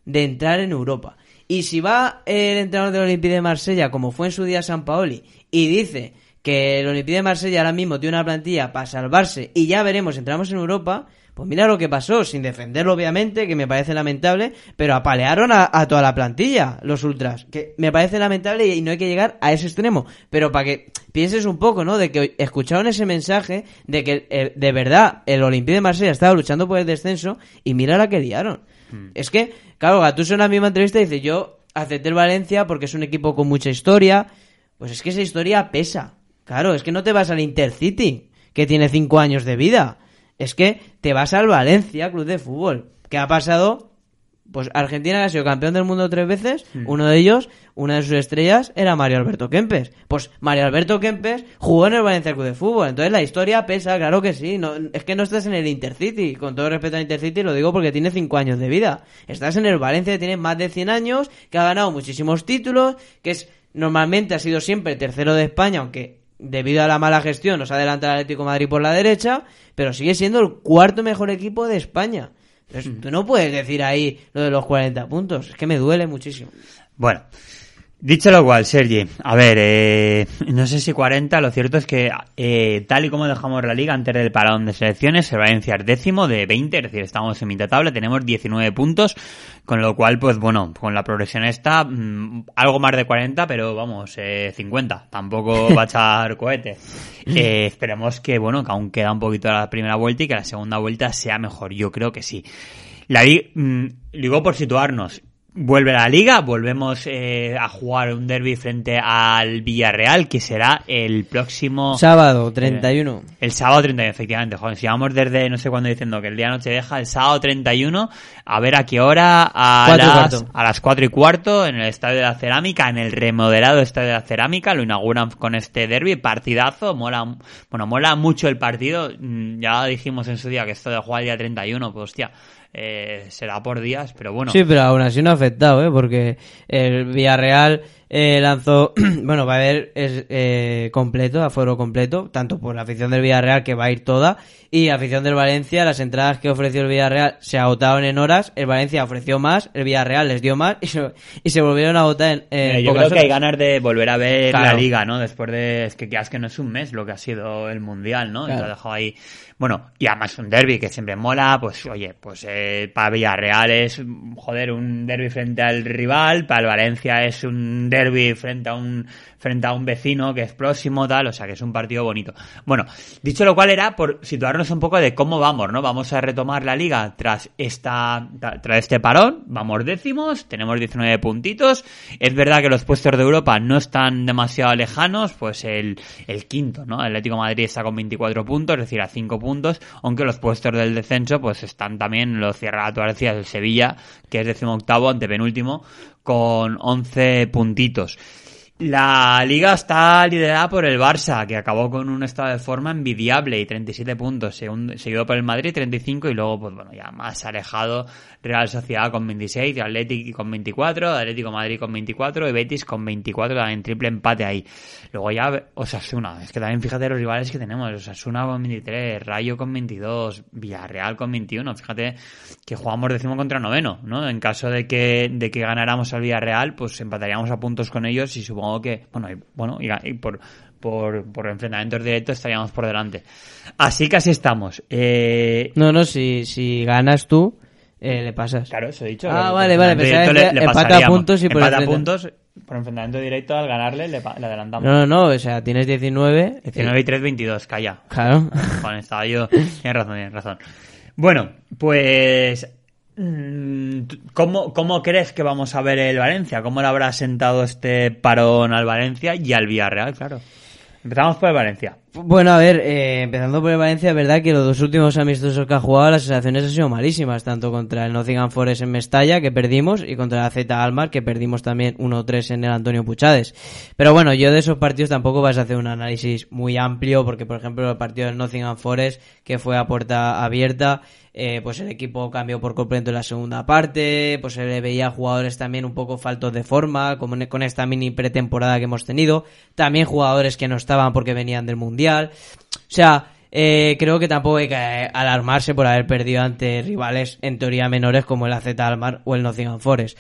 de entrar en Europa. Y si va el entrenador del Olympique de Marsella, como fue en su día San Paoli, y dice que el Olympique de Marsella ahora mismo tiene una plantilla para salvarse y ya veremos, entramos en Europa, pues mira lo que pasó, sin defenderlo obviamente, que me parece lamentable, pero apalearon a, a toda la plantilla, los ultras, que me parece lamentable y no hay que llegar a ese extremo, pero para que pienses un poco, ¿no? De que escucharon ese mensaje de que eh, de verdad el Olympique de Marsella estaba luchando por el descenso y mira la que liaron. Es que, claro, Gattuso en la misma entrevista dice, yo acepté el Valencia porque es un equipo con mucha historia. Pues es que esa historia pesa. Claro, es que no te vas al Intercity, que tiene cinco años de vida. Es que te vas al Valencia Club de Fútbol, que ha pasado... Pues Argentina ha sido campeón del mundo tres veces, uno de ellos, una de sus estrellas era Mario Alberto Kempes. Pues Mario Alberto Kempes jugó en el Valencia Club de Fútbol, entonces la historia pesa, claro que sí. No, es que no estás en el Intercity, con todo respeto al Intercity lo digo porque tiene cinco años de vida. Estás en el Valencia que tiene más de 100 años, que ha ganado muchísimos títulos, que es normalmente ha sido siempre tercero de España, aunque debido a la mala gestión nos adelanta el Atlético de Madrid por la derecha, pero sigue siendo el cuarto mejor equipo de España. Entonces, tú no puedes decir ahí lo de los 40 puntos, es que me duele muchísimo. Bueno, dicho lo cual, Sergi, a ver, eh, no sé si 40, lo cierto es que eh, tal y como dejamos la liga antes del parón de selecciones, el Valencia es décimo de 20, es decir, estamos en mitad tabla, tenemos 19 puntos, con lo cual, pues bueno, con la progresión esta, mm, algo más de 40, pero vamos, eh, 50, tampoco va a echar cohete. Eh, esperemos que, bueno, que aún queda un poquito la primera vuelta y que la segunda vuelta sea mejor, yo creo que sí. La mm, digo por situarnos. Vuelve la liga, volvemos eh, a jugar un derby frente al Villarreal, que será el próximo... Sábado, 31. El sábado 31, efectivamente, joder, si vamos desde no sé cuándo diciendo que el día noche deja, el sábado 31, a ver a qué hora, a las, a las 4 y cuarto, en el Estadio de la Cerámica, en el remodelado Estadio de la Cerámica, lo inauguran con este derby, partidazo, mola, bueno, mola mucho el partido, mm, ya dijimos en su día que esto de jugar el día 31, pues hostia, eh, será por días, pero bueno. Sí, pero aún así no ha afectado, ¿eh? Porque el Villarreal eh, lanzó, bueno, va a haber es, eh, completo, aforo completo, tanto por la afición del Villarreal que va a ir toda y la afición del Valencia, las entradas que ofreció el Villarreal se agotaron en horas, el Valencia ofreció más, el Villarreal les dio más y se, y se volvieron a agotar en, en Eh, yo pocas creo que hay horas. ganas de volver a ver la Claro. liga, ¿no? Después de... Es que ya es que no es un mes lo que ha sido el Mundial, ¿no? Y Claro. lo ha dejado ahí... Bueno, y además un derby que siempre mola, pues oye, pues eh, para Villarreal es, joder, un derby frente al rival, para el Valencia es un derby derby frente a un frente a un vecino que es próximo, tal, o sea que es un partido bonito. Bueno, dicho lo cual era por situarnos un poco de cómo vamos, ¿no? Vamos a retomar la liga tras esta tras este parón, vamos décimos, tenemos 19 puntitos. Es verdad que los puestos de Europa no están demasiado lejanos, pues el, el quinto, ¿no? Atlético Madrid está con 24 puntos, es decir, a 5 puntos, aunque los puestos del descenso pues están también, lo cierra la decías, el Sevilla, que es decimoctavo, antepenúltimo, con 11 puntitos. La liga está liderada por el Barça, que acabó con un estado de forma envidiable y 37 puntos, seguido por el Madrid 35 y luego, pues bueno, ya más alejado Real Sociedad con 26, Atlético con 24, Atlético Madrid con 24 y Betis con 24, en triple empate ahí. Luego ya Osasuna, es que también fíjate los rivales que tenemos, Osasuna con 23, Rayo con 22, Villarreal con 21, fíjate que jugamos décimo contra noveno, ¿no? En caso de que, de que ganáramos al Villarreal, pues empataríamos a puntos con ellos y supongo que, bueno, y, bueno, y, por, por, por enfrentamientos directos estaríamos por delante. Así que así estamos. Eh... No, no, si, si ganas tú, eh, le pasas. Claro, eso he dicho. Ah, vale, vale. Pensaba le, le empata puntos y por empata puntos por enfrentamiento directo al ganarle le, le, adelantamos. No, no, no, o sea, tienes 19. 19 y 3, 22, calla. Claro. Juan, estaba yo. Tienes razón, tienes razón. Bueno, pues ¿Cómo, ¿Cómo crees que vamos a ver el Valencia? ¿Cómo le habrá sentado este parón al Valencia y al Villarreal, claro? Empezamos por el Valencia. Bueno, a ver, eh, empezando por Valencia, es verdad que los dos últimos amistosos que ha jugado, las sensaciones han sido malísimas, tanto contra el Nottingham Forest en Mestalla, que perdimos, y contra la Z Almar, que perdimos también 1-3 en el Antonio Puchades. Pero bueno, yo de esos partidos tampoco vas a hacer un análisis muy amplio, porque por ejemplo el partido del Nottingham Forest, que fue a puerta abierta, eh, pues el equipo cambió por completo en la segunda parte, pues se le veía jugadores también un poco faltos de forma, como con esta mini pretemporada que hemos tenido, también jugadores que no estaban porque venían del Mundial, o sea, eh, creo que tampoco hay que alarmarse por haber perdido ante rivales en teoría menores como el AZ Almar o el Nottingham Forest.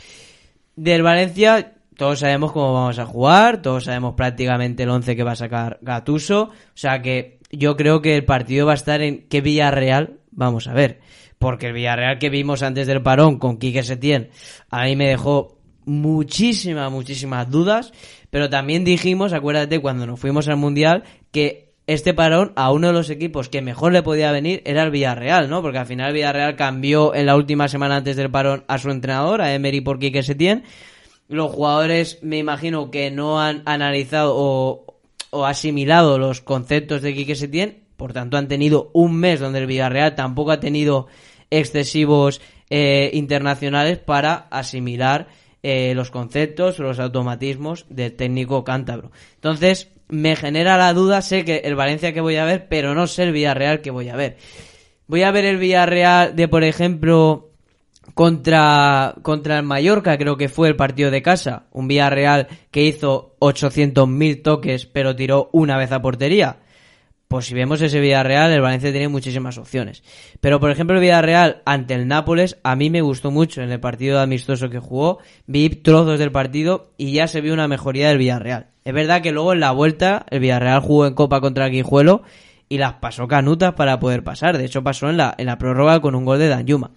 Del Valencia, todos sabemos cómo vamos a jugar, todos sabemos prácticamente el 11 que va a sacar Gatuso, o sea que yo creo que el partido va a estar en qué Villarreal Vamos a ver. Porque el Villarreal que vimos antes del parón con Quique Setién, a mí me dejó muchísimas, muchísimas dudas. Pero también dijimos, acuérdate, cuando nos fuimos al Mundial, que este parón a uno de los equipos que mejor le podía venir era el Villarreal, ¿no? Porque al final el Villarreal cambió en la última semana antes del parón a su entrenador, a Emery por Quique Setién. Los jugadores me imagino que no han analizado o, asimilado los conceptos de Quique Setién por tanto, han tenido un mes donde el Villarreal tampoco ha tenido excesivos eh, internacionales para asimilar eh, los conceptos los automatismos del técnico cántabro. Entonces, me genera la duda, sé que el Valencia que voy a ver, pero no sé el Villarreal que voy a ver. Voy a ver el Villarreal de, por ejemplo, contra, contra el Mallorca, creo que fue el partido de casa. Un Villarreal que hizo 800.000 toques, pero tiró una vez a portería pues si vemos ese Villarreal, el Valencia tiene muchísimas opciones. Pero por ejemplo el Villarreal ante el Nápoles, a mí me gustó mucho en el partido amistoso que jugó, vi trozos del partido y ya se vio una mejoría del Villarreal. Es verdad que luego en la vuelta el Villarreal jugó en Copa contra el Guijuelo y las pasó canutas para poder pasar. De hecho pasó en la, en la prórroga con un gol de Danyuma.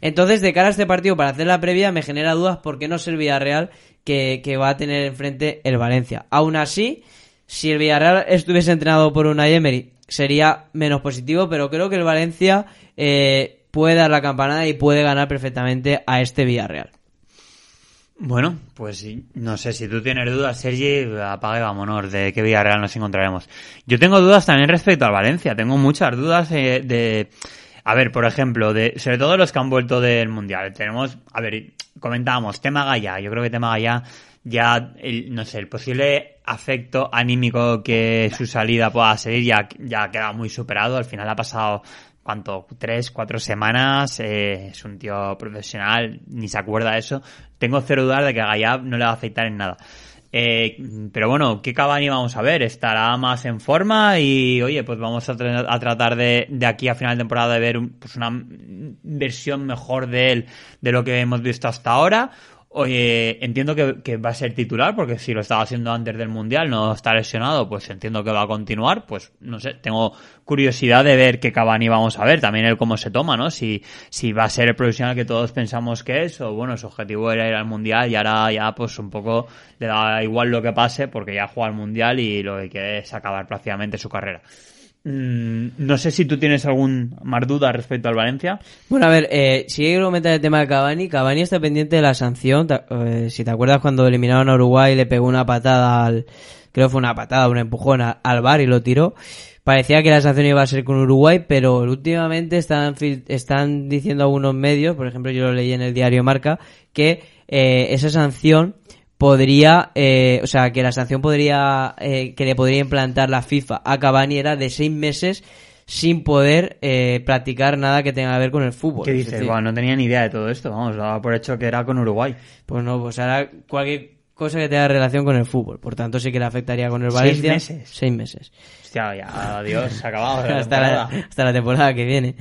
Entonces, de cara a este partido, para hacer la previa, me genera dudas por qué no es el Villarreal que, que va a tener enfrente el Valencia. Aún así, si el Villarreal estuviese entrenado por una Emery, sería menos positivo, pero creo que el Valencia eh, puede dar la campanada y puede ganar perfectamente a este Villarreal. Bueno, pues no sé si tú tienes dudas, Sergi, apague vámonos de qué Villarreal nos encontraremos. Yo tengo dudas también respecto al Valencia, tengo muchas dudas eh, de, a ver, por ejemplo, de sobre todo los que han vuelto del Mundial. Tenemos, a ver, comentábamos, tema Gaya, yo creo que tema Gaya ya, el, no sé, el posible afecto anímico que su salida pueda ser ya, ya queda muy superado. Al final ha pasado, ¿cuánto? Tres, cuatro semanas. Eh, es un tío profesional, ni se acuerda de eso. Tengo cero dudas de que Gallab no le va a afectar en nada. Eh, pero bueno, ¿qué Cavani vamos a ver? Estará más en forma y oye, pues vamos a, a tratar de, de, aquí a final de temporada de ver pues una versión mejor de él de lo que hemos visto hasta ahora Oye, entiendo que, va a ser titular, porque si lo estaba haciendo antes del Mundial, no está lesionado, pues entiendo que va a continuar. Pues no sé, tengo curiosidad de ver qué Cavani vamos a ver, también el cómo se toma, ¿no? Si, si va a ser el profesional que todos pensamos que es, o bueno, su objetivo era ir al Mundial y ahora ya pues un poco le da igual lo que pase, porque ya juega al Mundial y lo que quiere es acabar prácticamente su carrera. Mm, no sé si tú tienes algún más duda respecto al Valencia. Bueno, a ver, eh, si quiero comentar el tema de Cavani, Cavani está pendiente de la sanción. Eh, si te acuerdas cuando eliminaron a Uruguay, le pegó una patada al, creo que fue una patada, un empujón al bar y lo tiró. Parecía que la sanción iba a ser con Uruguay, pero últimamente están, están diciendo algunos medios, por ejemplo yo lo leí en el diario Marca, que eh, esa sanción podría, eh, o sea, que la sanción podría, eh, que le podría implantar la FIFA a Cavani era de seis meses sin poder eh, practicar nada que tenga que ver con el fútbol. ¿Qué dices? Bueno, no tenía ni idea de todo esto, vamos, daba por hecho que era con Uruguay. Pues no, pues ahora cualquier cosa que tenga relación con el fútbol, por tanto sí que le afectaría con el Valencia. ¿Seis meses? Seis meses. Hostia, ya, adiós, se ha acabado. hasta, la, hasta la temporada que viene.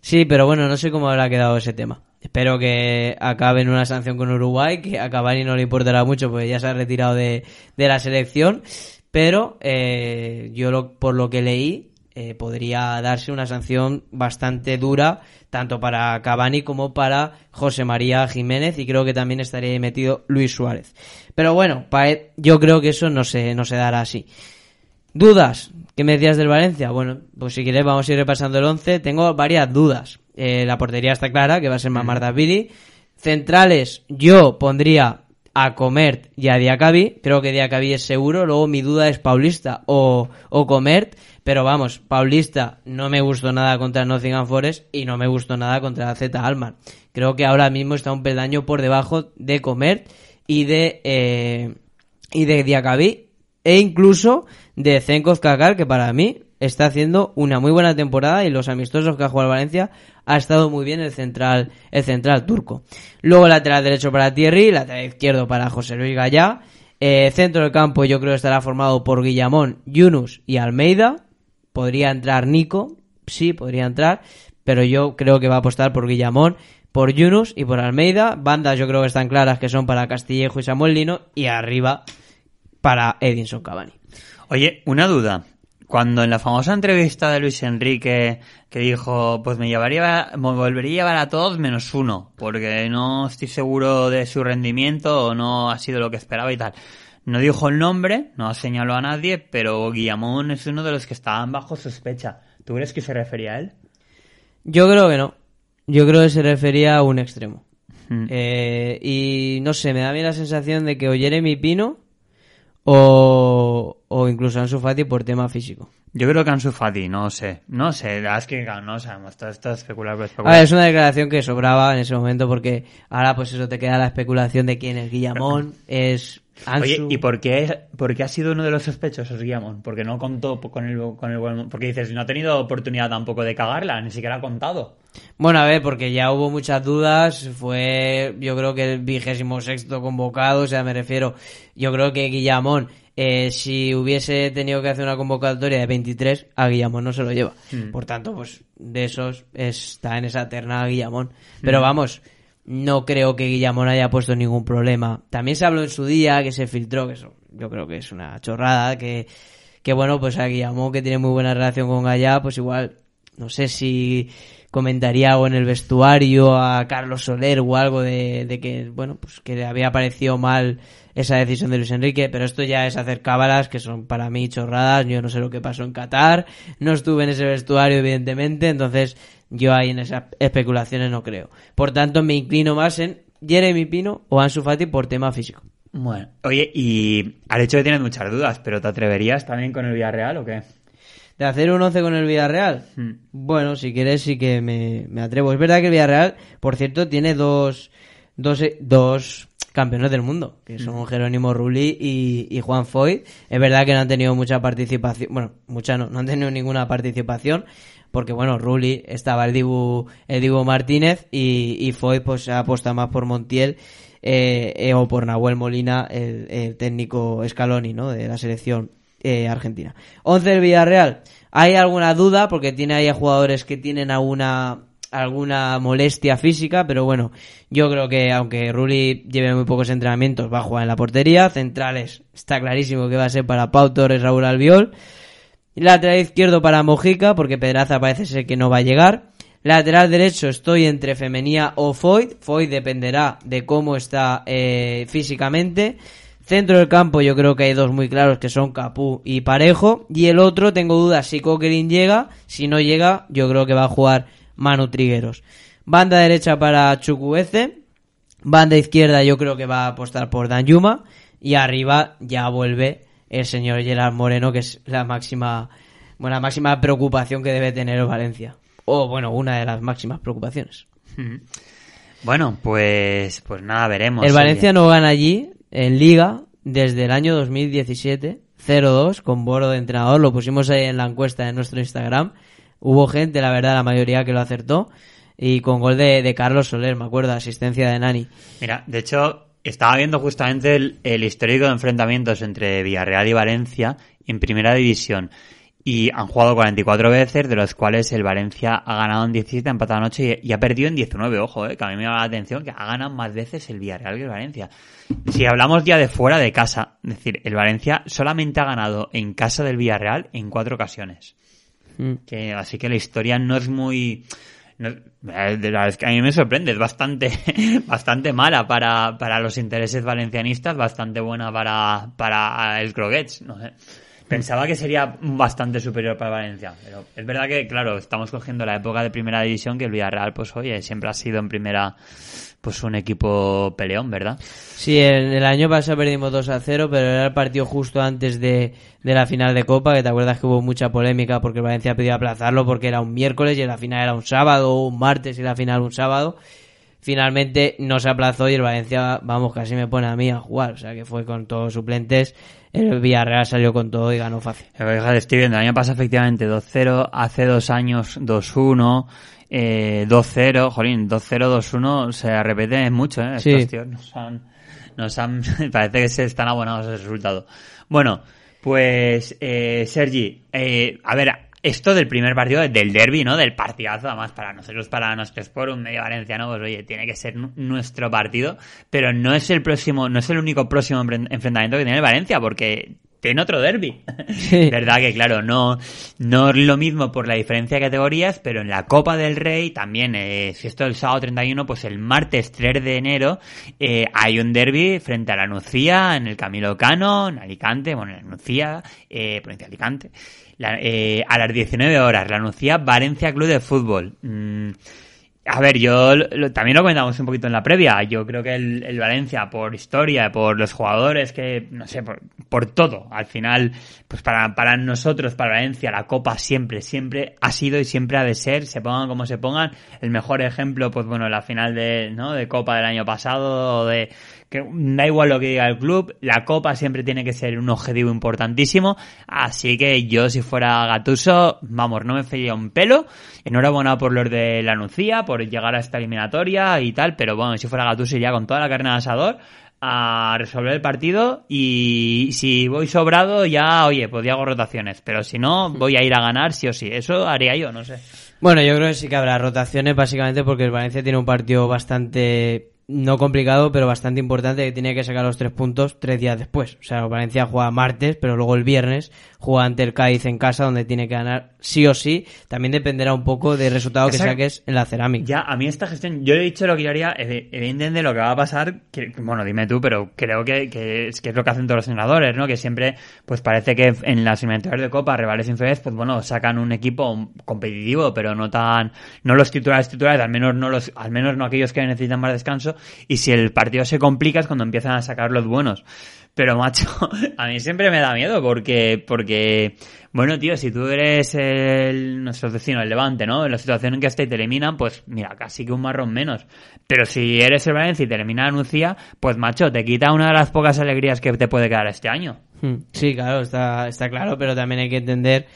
Sí, pero bueno, no sé cómo habrá quedado ese tema. Espero que acabe en una sanción con Uruguay, que a Cavani no le importará mucho, porque ya se ha retirado de, de la selección. Pero eh, yo lo, por lo que leí, eh, podría darse una sanción bastante dura, tanto para Cavani como para José María Jiménez, y creo que también estaría metido Luis Suárez. Pero bueno, yo creo que eso no se, no se dará así. ¿Dudas? ¿Qué me decías del Valencia? Bueno, pues si quieres vamos a ir repasando el 11. Tengo varias dudas. Eh, la portería está clara, que va a ser Mamar Davidi. Centrales, yo pondría a Comert y a Diacabi. Creo que Diacabi es seguro. Luego mi duda es Paulista o, o Comert. Pero vamos, Paulista no me gustó nada contra Nottingham Forest y no me gustó nada contra Z Alman. Creo que ahora mismo está un peldaño por debajo de Comert y de, eh, y de Diacabi. E incluso de Zenkov Kakar, que para mí está haciendo una muy buena temporada y los amistosos que ha jugado Valencia ha estado muy bien el central, el central turco. Luego lateral derecho para Thierry, lateral izquierdo para José Luis Gallá. Eh, centro del campo yo creo estará formado por Guillamón, Yunus y Almeida. Podría entrar Nico, sí, podría entrar, pero yo creo que va a apostar por Guillamón, por Yunus y por Almeida. Bandas yo creo que están claras que son para Castillejo y Samuel Lino y arriba para Edinson Cavani. Oye, una duda. Cuando en la famosa entrevista de Luis Enrique que dijo, pues me llevaría, me volvería a llevar a todos menos uno, porque no estoy seguro de su rendimiento o no ha sido lo que esperaba y tal. No dijo el nombre, no señaló a nadie, pero Guillamón es uno de los que estaban bajo sospecha. ¿Tú crees que se refería a él? Yo creo que no. Yo creo que se refería a un extremo. Hmm. Eh, y no sé, me da a mí la sensación de que o Jeremy Pino o, o incluso Ansu Fati por tema físico. Yo creo que Ansu Fati, no sé. No sé, es que no sabemos. Todo esto es especular, A ver, es una declaración que sobraba en ese momento porque ahora pues eso te queda la especulación de quién es Guillamón, es Ansu. Oye, ¿y por qué, por qué ha sido uno de los sospechosos Guillamón? Porque no contó con el, con el... Porque dices, no ha tenido oportunidad tampoco de cagarla, ni siquiera ha contado. Bueno, a ver, porque ya hubo muchas dudas, fue yo creo que el vigésimo sexto convocado, o sea, me refiero, yo creo que Guillamón eh, si hubiese tenido que hacer una convocatoria de 23, a Guillamón no se lo lleva. Hmm. Por tanto, pues de esos está en esa terna Guillamón. Pero hmm. vamos, no creo que Guillamón haya puesto ningún problema. También se habló en su día que se filtró, que eso yo creo que es una chorrada, que, que bueno, pues a Guillamón que tiene muy buena relación con Gallá, pues igual, no sé si comentaría algo en el vestuario a Carlos Soler o algo de, de que, bueno, pues que le había parecido mal esa decisión de Luis Enrique, pero esto ya es hacer cábalas que son para mí chorradas. Yo no sé lo que pasó en Qatar, no estuve en ese vestuario, evidentemente, entonces yo ahí en esas especulaciones no creo. Por tanto, me inclino más en Jeremy Pino o Ansu Fati por tema físico. Bueno, oye, y al hecho de tener muchas dudas, pero ¿te atreverías también con el Villarreal o qué? ¿De hacer un 11 con el Villarreal? Hmm. Bueno, si quieres sí que me, me, atrevo. Es verdad que el Villarreal, por cierto, tiene dos, dos, dos campeones del mundo, que son Jerónimo Rulli y, Juan Foy. Es verdad que no han tenido mucha participación, bueno, mucha no, no han tenido ninguna participación, porque bueno, Rulli estaba el Dibu, el Dibu Martínez y, y Foy pues se apuesta más por Montiel eh, eh, o por Nahuel Molina, el, técnico Scaloni, ¿no? De la selección eh, argentina. 11 del Villarreal. Hay alguna duda porque tiene ahí a jugadores que tienen alguna alguna molestia física, pero bueno, yo creo que aunque Rulli lleve muy pocos entrenamientos, va a jugar en la portería. Centrales, está clarísimo que va a ser para Pau Torres, Raúl Albiol. Lateral izquierdo para Mojica, porque Pedraza parece ser que no va a llegar. Lateral derecho estoy entre Femenía o Foyt. Foyt dependerá de cómo está eh, físicamente. Centro del campo yo creo que hay dos muy claros que son Capú y Parejo. Y el otro tengo dudas si Coquelin llega. Si no llega yo creo que va a jugar Manu Trigueros. Banda derecha para Chukwueze. Banda izquierda yo creo que va a apostar por Dan Yuma. Y arriba ya vuelve el señor Gerard Moreno, que es la máxima, bueno, la máxima preocupación que debe tener el Valencia. O bueno, una de las máximas preocupaciones. Bueno, pues, pues nada, veremos. El Valencia no gana allí, en Liga, desde el año 2017, 0-2, con Boro de entrenador. Lo pusimos ahí en la encuesta en nuestro Instagram. Hubo gente, la verdad, la mayoría que lo acertó. Y con gol de, Carlos Soler, me acuerdo, asistencia de Nani. Mira, de hecho, estaba viendo justamente el, histórico de enfrentamientos entre Villarreal y Valencia en primera división. Y han jugado 44 veces, de los cuales el Valencia ha ganado en 17, ha empatado en 8 y, y ha perdido en 19. Ojo, eh, que a mí me llama la atención que ha ganado más veces el Villarreal que el Valencia. Si hablamos ya de fuera de casa, es decir, el Valencia solamente ha ganado en casa del Villarreal en cuatro ocasiones. Mm. Que, así que la historia no es muy... no- eh, es que a mí me sorprende, es bastante, bastante mala para, para los intereses valencianistas, bastante buena para, para el Croquets, no sé. Pensaba que sería bastante superior para Valencia, pero es verdad que, claro, estamos cogiendo la época de primera división que el Villarreal, pues oye, siempre ha sido en primera, pues un equipo peleón, ¿verdad? Sí, el, el año pasado perdimos 2 a 0, pero era el partido justo antes de, de la final de Copa, que te acuerdas que hubo mucha polémica porque Valencia pidió aplazarlo porque era un miércoles y la final era un sábado, un martes y la final un sábado. Finalmente no se aplazó y el Valencia, vamos, casi me pone a mí a jugar, o sea que fue con todos suplentes. El Villarreal salió con todo y ganó fácil. Estoy viendo, el año pasado efectivamente 2-0, hace dos años 2-1, eh, 2-0, jolín, 2-0, 2-1, se repite mucho, ¿eh? Sí. Estos tíos nos han, nos han, parece que se están abonados a ese resultado. Bueno, pues, eh, Sergi, eh, a ver, esto del primer partido, del derby, ¿no? Del partidazo, además para nosotros, para nuestro sport, un medio valenciano, pues oye, tiene que ser nu- nuestro partido, pero no es el próximo, no es el único próximo enfren- enfrentamiento que tiene el Valencia, porque tiene otro derby. Sí. Verdad que, claro, no, no es lo mismo por la diferencia de categorías, pero en la Copa del Rey también, eh, si esto es el sábado 31, pues el martes 3 de enero eh, hay un derby frente a la Nucía, en el Camilo Cano, en Alicante, bueno, en la Nucía, eh, provincia de Alicante, La- eh, a las 19 horas, la Nucía Valencia Club de Fútbol. Mm, a ver, yo lo- también lo comentamos un poquito en la previa. Yo creo que el, Valencia, por historia, por los jugadores, que no sé, por, por todo, al final, pues para, para nosotros, para Valencia, la Copa siempre, siempre ha sido y siempre ha de ser, se pongan como se pongan. El mejor ejemplo, pues bueno, la final de, ¿no? de Copa del año pasado, de que da igual lo que diga el club, la Copa siempre tiene que ser un objetivo importantísimo. Así que yo, si fuera Gatuso, vamos, no me feía un pelo. Enhorabuena por los de la Nucía, por llegar a esta eliminatoria y tal, pero bueno, si fuera Gatuso iría con toda la carne de asador a resolver el partido y si voy sobrado ya, oye, pues ya hago rotaciones, pero si no, voy a ir a ganar sí o sí. Eso haría yo, no sé. Bueno, yo creo que sí que habrá rotaciones, básicamente porque el Valencia tiene un partido bastante, no complicado, pero bastante importante, que tiene que sacar los tres puntos tres días después. O sea, Valencia juega martes, pero luego el viernes juega ante el Cádiz en casa, donde tiene que ganar sí o sí. También dependerá un poco del resultado que Esa- saques en la cerámica. Ya, a mí esta gestión, yo le he dicho lo que yo haría, evi- evidentemente lo que va a pasar, que, que, bueno, dime tú, pero creo que, que, es, que es lo que hacen todos los entrenadores, ¿no? Que siempre, pues parece que en las eliminatorias de Copa, rivales inferiores, pues bueno, sacan un equipo competitivo, pero no tan, no los titulares titulares, al menos no los, al menos no aquellos que necesitan más descanso, y si el partido se complica es cuando empiezan a sacar los buenos. Pero macho, a mí siempre me da miedo porque, porque, bueno, tío, si tú eres el, nuestro vecino, el Levante, ¿no? En la situación en que está y te eliminan, pues mira, casi que un marrón menos. Pero si eres el Valencia y te elimina la Nucía, pues macho, te quita una de las pocas alegrías que te puede quedar este año. Hmm, Sí, claro, está, está claro, pero también hay que entender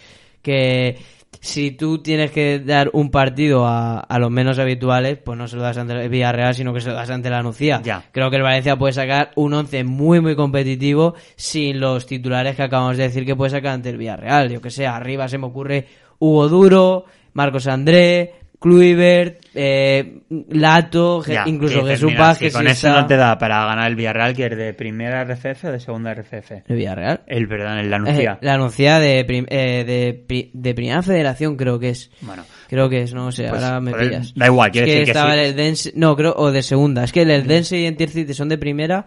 que si tú tienes que dar un partido a, a los menos habituales, pues no se lo das ante el Villarreal, sino que se lo das ante la Nucía. Ya. Creo que el Valencia puede sacar un 11 muy, muy competitivo sin los titulares que acabamos de decir que puede sacar ante el Villarreal. Yo que sé, arriba se me ocurre Hugo Duro, Marcos André, Kluivert, eh, Lato, Ya, incluso que Jesús Vázquez. si con si eso está- no te da para ganar el Villarreal, que es de primera RFF o de segunda RFF. ¿El Villarreal? El, perdón, el Eh, Lanucía. la anuncia de, prim- eh, de, pri- de Primera Federación, creo que es. Bueno, Creo que es, no sé, Pues, ahora me pillas. da igual, quiero es que decir que estaba sí. el Eldense, no, creo, o de segunda. Es que el Eldense y Intercity son de primera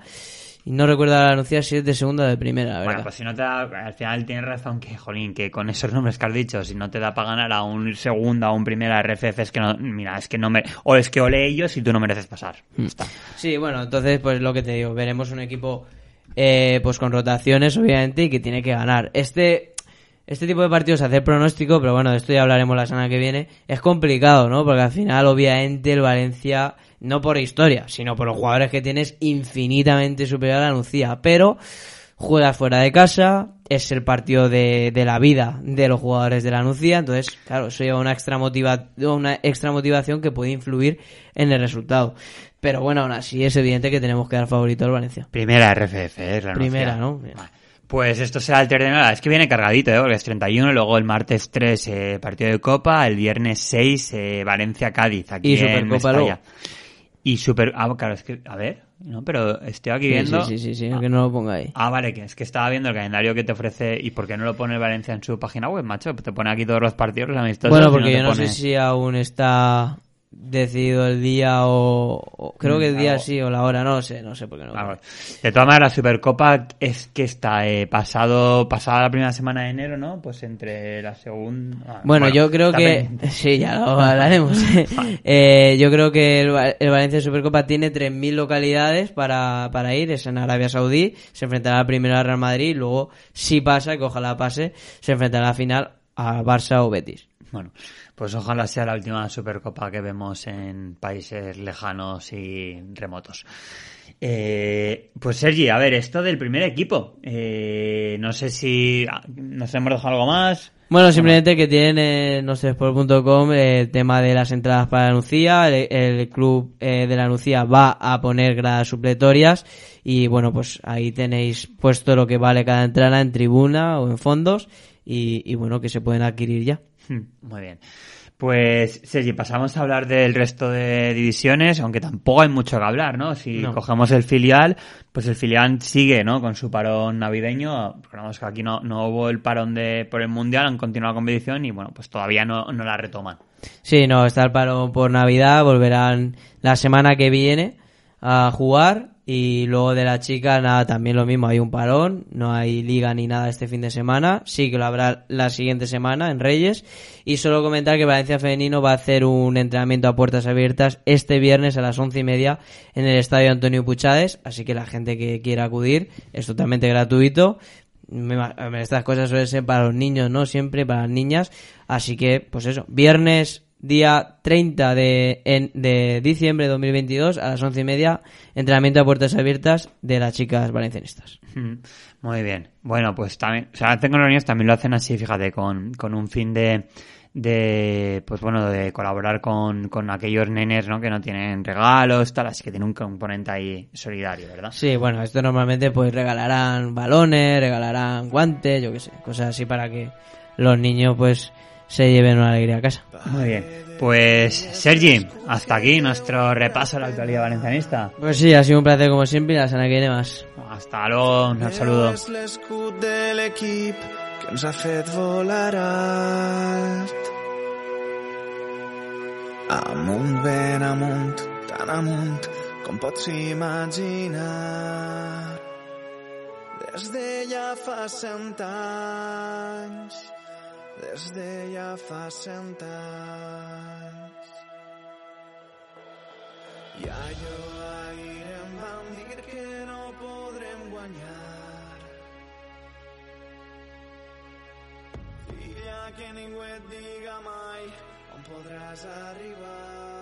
y no recuerdo la anuncia si es de segunda o de primera, la bueno, pues si no te da, al final tienes razón que, jolín, que con esos nombres que has dicho, si no te da para ganar a un segunda o un primera RFF, es que no, mira, es que no me, o es que ole ellos y tú no mereces pasar. Hmm. Está. Sí, bueno, entonces, pues lo que te digo, veremos un equipo eh, pues con rotaciones, obviamente, y que tiene que ganar. Este, este tipo de partidos, hacer pronóstico, pero bueno, de esto ya hablaremos la semana que viene, es complicado, ¿no? Porque al final, obviamente, el Valencia, no por historia, sino por los jugadores que tienes, infinitamente superior a la Nucía, pero juegas fuera de casa, es el partido de, de la vida de los jugadores de la Nucía, entonces, claro, eso lleva una extra, motiva una extra motivación que puede influir en el resultado. Pero bueno, aún así es evidente que tenemos que dar favorito al Valencia. Primera RFF, es la Primera. ¿no? Pues esto será el nada. Es que viene cargadito, ¿eh? Porque es 31, luego el martes 3 eh, partido de Copa, el viernes 6 eh, Valencia-Cádiz, aquí Y en Supercopa Mestalla. luego. Y Super... Ah, claro, es que... A ver, no, pero estoy aquí Sí, viendo... sí, sí, sí, sí, que no lo ponga ahí. Ah, vale, que es que estaba viendo el calendario que te ofrece y por qué no lo pone el Valencia en su página web, macho. Te pone aquí todos los partidos, los amistosos. Bueno, porque te yo no pone- sé si aún está decidido el día o... o- creo que el día sí o la hora, no sé, no sé por qué no. De todas maneras, la Supercopa es que está eh, pasado pasada la primera semana de enero, ¿no? Pues entre la segunda... ah, Bueno, yo creo que... pendiente. Sí, ya lo hablaremos. Eh, yo creo que el, el Valencia Supercopa tiene 3.000 localidades para, para ir. Es en Arabia Saudí. Se enfrentará primero al Real Madrid. Luego, si pasa, que ojalá pase, se enfrentará a la final a Barça o Betis. Bueno, pues ojalá sea la última Supercopa que vemos en países lejanos y remotos. Eh, pues Sergi, a ver, esto del primer equipo. Eh, no sé si ah, nos hemos dejado algo más. Bueno, simplemente que tienen en nosport.com el tema de las entradas para la Nucía. El, el club eh, de la Nucía va a poner gradas supletorias. Y bueno, pues ahí tenéis puesto lo que vale cada entrada en tribuna o en fondos. Y, y bueno, que se pueden adquirir ya. Hmm, Muy bien. Pues, Sergi, pasamos a hablar del resto de divisiones, aunque tampoco hay mucho que hablar, ¿no? Si No. cogemos el filial, pues el filial sigue, ¿no? Con su parón navideño. Recordamos que aquí no, no hubo el parón de por el Mundial, han continuado la competición y, bueno, pues todavía no, no la retoman. Sí, no, está el paro por Navidad. Volverán la semana que viene a jugar. Y luego de la chica, nada, también lo mismo. Hay un parón, no hay liga ni nada este fin de semana. Sí que lo habrá la siguiente semana en Reyes. Y solo comentar que Valencia Femenino va a hacer un entrenamiento a puertas abiertas este viernes a las once y media en el estadio Antonio Puchades. Así que la gente que quiera acudir es totalmente gratuito. Estas cosas suelen ser para los niños, ¿no? Siempre para las niñas. Así que, pues eso, viernes día 30 de, en- de diciembre de 2022 a las once y media, entrenamiento a puertas abiertas de las chicas valencianistas. Mm, Muy bien. Bueno, pues también, o sea, tengo los niños también lo hacen así, fíjate, con, con un fin de, de, pues bueno, de colaborar con, con aquellos nenes, ¿no? Que no tienen regalos, tal, así que tiene un componente ahí solidario, ¿verdad? Sí, bueno, esto normalmente pues regalarán balones, regalarán guantes, yo qué sé, cosas así para que los niños pues se lleven una alegría a casa. Muy bien. Pues, Sergi, hasta aquí nuestro repaso a la actualidad valencianista. Pues sí, ha sido un placer como siempre y la semana que viene más. Hasta luego, un saludo. És l'escut de l'equip que ens ha fet volar alt. Amunt, ben amunt, tan amunt com pots imaginar. Des de ja fa cent anys, des de ja fa cent anys. I allò ahir em vam dir que no podrem guanyar. Filla, que ningú et diga mai on podràs arribar.